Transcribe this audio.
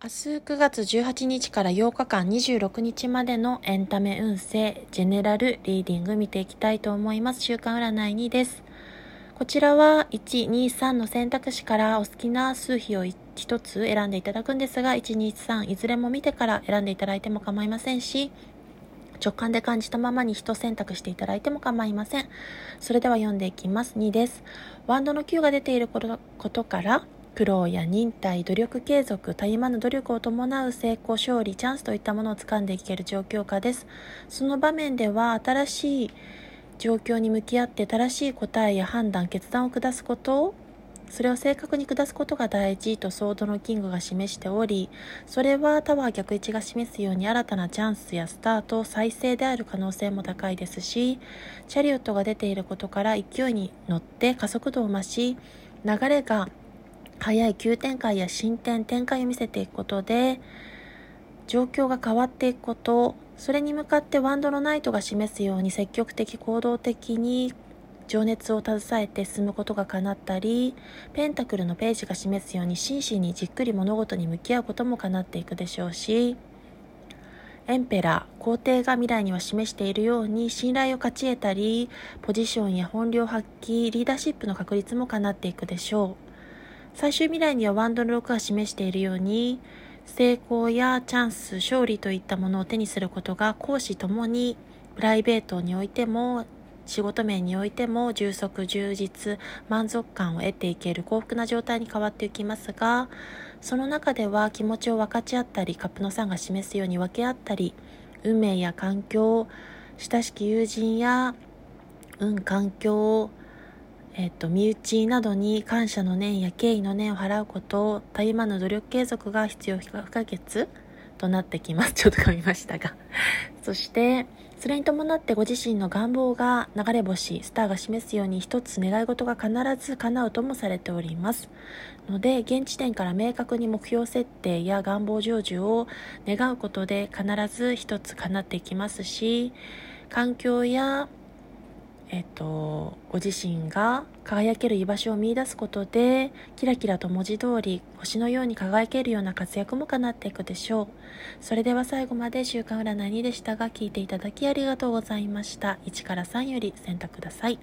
明日9月18日から8日間26日までのエンタメ運勢ジェネラルリーディング見ていきたいと思います。週間占い2です。こちらは1、2、3の選択肢からお好きな数比を1つ選んでいただくんですが、1、2、3いずれも見てから選んでいただいても構いませんし、直感で感じたままに1選択していただいても構いません。それでは読んでいきます。2です。ワンドの9が出ていることから、苦労や忍耐、努力継続、たゆまぬ努力を伴う成功、勝利、チャンスといったものを掴んでいける状況下です。その場面では新しい状況に向き合って正しい答えや判断、決断を下すことをそれを正確に下すことが大事とソードのキングが示しており、それはタワー逆位置が示すように新たなチャンスやスタート、再生である可能性も高いですし、チャリオットが出ていることから勢いに乗って加速度を増し、流れが早い急展開や進展、展開を見せていくことで、状況が変わっていくこと、それに向かってワンドのナイトが示すように積極的、行動的に情熱を携えて進むことが叶ったり、ペンタクルのページが示すように真摯にじっくり物事に向き合うことも叶っていくでしょうし、エンペラー、皇帝が未来には示しているように信頼を勝ち得たり、ポジションや本領発揮、リーダーシップの確率も叶っていくでしょう。最終未来にはワンドの6が示しているように成功やチャンス勝利といったものを手にすることが講師ともにプライベートにおいても仕事面においても充足充実満足感を得ていける幸福な状態に変わっていきますがその中では気持ちを分かち合ったりカップの3が示すように分け合ったり運命や環境親しき友人や運環境えっと、身内などに感謝の念や敬意の念を払うことをたゆまぬ努力継続が必要不可欠となってきます。ちょっと噛みましたが。そして、それに伴ってご自身の願望が流れ星、スターが示すように一つ願い事が必ず叶うともされております。ので、現地点から明確に目標設定や願望成就を願うことで必ず一つ叶っていきますし、環境やえっと、ご自身が輝ける居場所を見いだすことで、キラキラと文字通り星のように輝けるような活躍も叶っていくでしょう。それでは最後まで週刊占いでしたが、聞いていただきありがとうございました。1から3より選択ください。